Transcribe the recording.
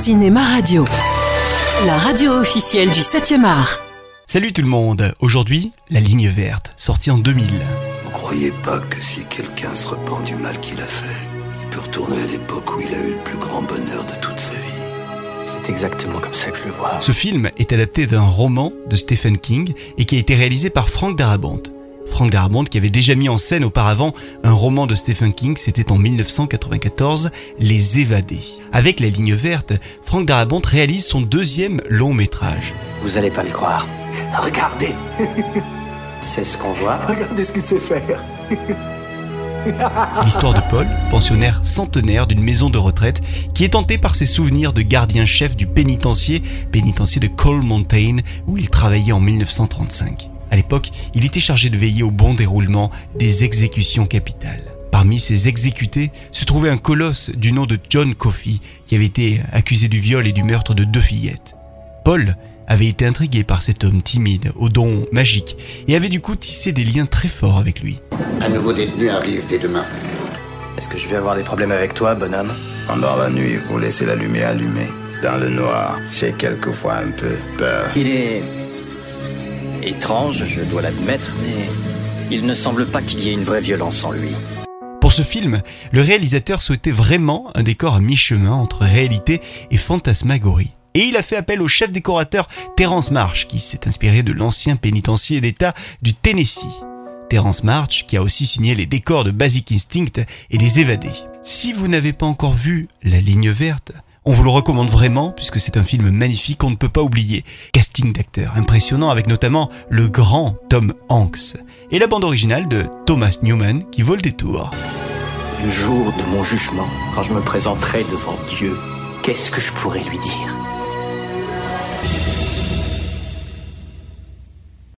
Cinéma Radio, la radio officielle du 7e art. Salut tout le monde, aujourd'hui, La Ligne Verte, sortie en 2000. Vous croyez pas que si quelqu'un se repent du mal qu'il a fait, il peut retourner à l'époque où il a eu le plus grand bonheur de toute sa vie? C'est exactement comme ça que je le vois. Ce film est adapté d'un roman de Stephen King et qui a été réalisé par Frank Darabont. Frank Darabont qui avait déjà mis en scène auparavant un roman de Stephen King, c'était en 1994, Les Évadés. Avec La Ligne Verte, Frank Darabont réalise son deuxième long métrage. Vous allez pas le croire. Regardez C'est ce qu'on voit. Regardez ce qu'il sait faire L'histoire de Paul, pensionnaire centenaire d'une maison de retraite, qui est tenté par ses souvenirs de gardien-chef du pénitencier, pénitencier de Coal Mountain, où il travaillait en 1935. À l'époque, il était chargé de veiller au bon déroulement des exécutions capitales. Parmi ces exécutés se trouvait un colosse du nom de John Coffey, qui avait été accusé du viol et du meurtre de deux fillettes. Paul avait été intrigué par cet homme timide, aux dons magiques, et avait du coup tissé des liens très forts avec lui. Un nouveau détenu arrive dès demain. Est-ce que je vais avoir des problèmes avec toi, bonhomme? Pendant la nuit, vous laissez la lumière allumée. Dans le noir, j'ai quelquefois un peu peur. Il est étrange, je dois l'admettre, mais il ne semble pas qu'il y ait une vraie violence en lui. Pour ce film, le réalisateur souhaitait vraiment un décor à mi-chemin entre réalité et fantasmagorie. Et il a fait appel au chef décorateur Terence March, qui s'est inspiré de l'ancien pénitencier d'État du Tennessee. Terence March, qui a aussi signé les décors de Basic Instinct et Les Évadés. Si vous n'avez pas encore vu La Ligne Verte, on vous le recommande vraiment puisque c'est un film magnifique qu'on ne peut pas oublier. Casting d'acteurs impressionnant avec notamment le grand Tom Hanks et la bande originale de Thomas Newman qui vaut le détour. Le jour de mon jugement, quand je me présenterai devant Dieu, qu'est-ce que je pourrais lui dire?